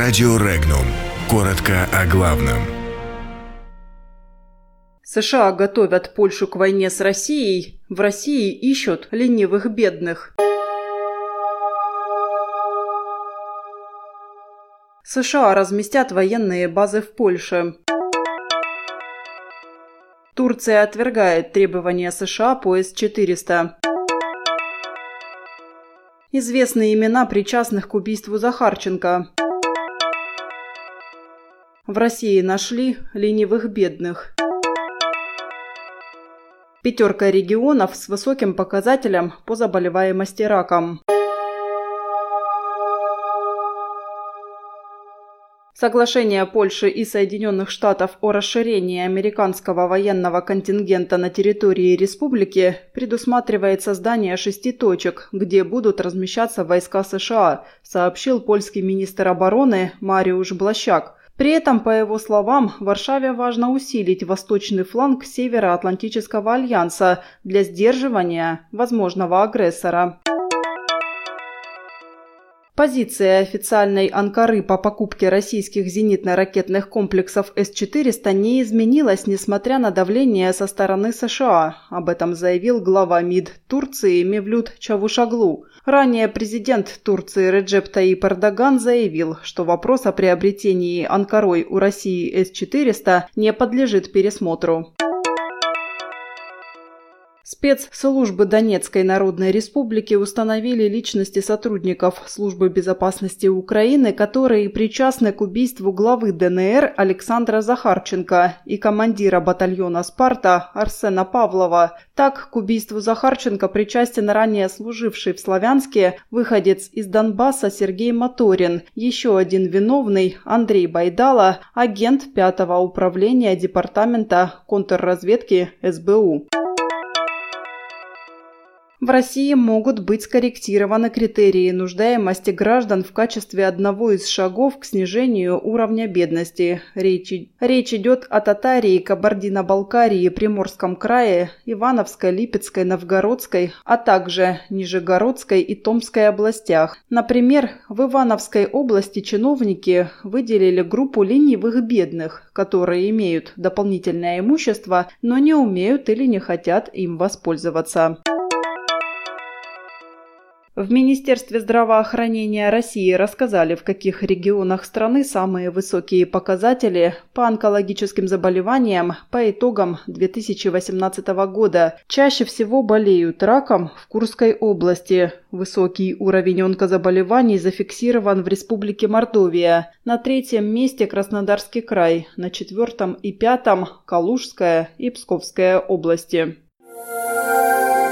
Радио Регнум. Коротко о главном. США готовят Польшу к войне с Россией. В России ищут ленивых бедных. США разместят военные базы в Польше. Турция отвергает требования США по С-400. Известные имена причастных к убийству Захарченко. В России нашли ленивых бедных. Пятерка регионов с высоким показателем по заболеваемости раком. Соглашение Польши и Соединенных Штатов о расширении американского военного контингента на территории республики предусматривает создание шести точек, где будут размещаться войска США, сообщил польский министр обороны Мариуш Блащак. При этом, по его словам, Варшаве важно усилить восточный фланг Североатлантического альянса для сдерживания возможного агрессора. Позиция официальной Анкары по покупке российских зенитно-ракетных комплексов С-400 не изменилась, несмотря на давление со стороны США. Об этом заявил глава МИД Турции Мевлют Чавушаглу. Ранее президент Турции Реджеп Таип Эрдоган заявил, что вопрос о приобретении Анкарой у России С-400 не подлежит пересмотру. Спецслужбы Донецкой Народной Республики установили личности сотрудников Службы безопасности Украины, которые причастны к убийству главы ДНР Александра Захарченко и командира батальона «Спарта» Арсена Павлова. Так, к убийству Захарченко причастен ранее служивший в Славянске выходец из Донбасса Сергей Моторин, еще один виновный Андрей Байдала, агент 5-го управления Департамента контрразведки СБУ. В России могут быть скорректированы критерии нуждаемости граждан в качестве одного из шагов к снижению уровня бедности. Речь, речь идет о Татарии, Кабардино-Балкарии, Приморском крае, Ивановской, Липецкой, Новгородской, а также Нижегородской и Томской областях. Например, в Ивановской области чиновники выделили группу ленивых бедных, которые имеют дополнительное имущество, но не умеют или не хотят им воспользоваться. В Министерстве здравоохранения России рассказали, в каких регионах страны самые высокие показатели по онкологическим заболеваниям по итогам 2018 года. Чаще всего болеют раком в Курской области. Высокий уровень онкозаболеваний зафиксирован в Республике Мордовия. На третьем месте Краснодарский край, на четвертом и пятом – Калужская и Псковская области.